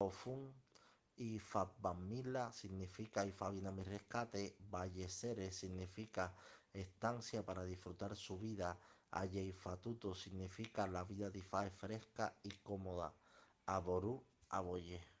Ofun y Fabamila significa Ifa viene mi rescate, Valleceres significa estancia para disfrutar su vida, Fatuto significa la vida de Ifa es fresca y cómoda, Aború, Aboye.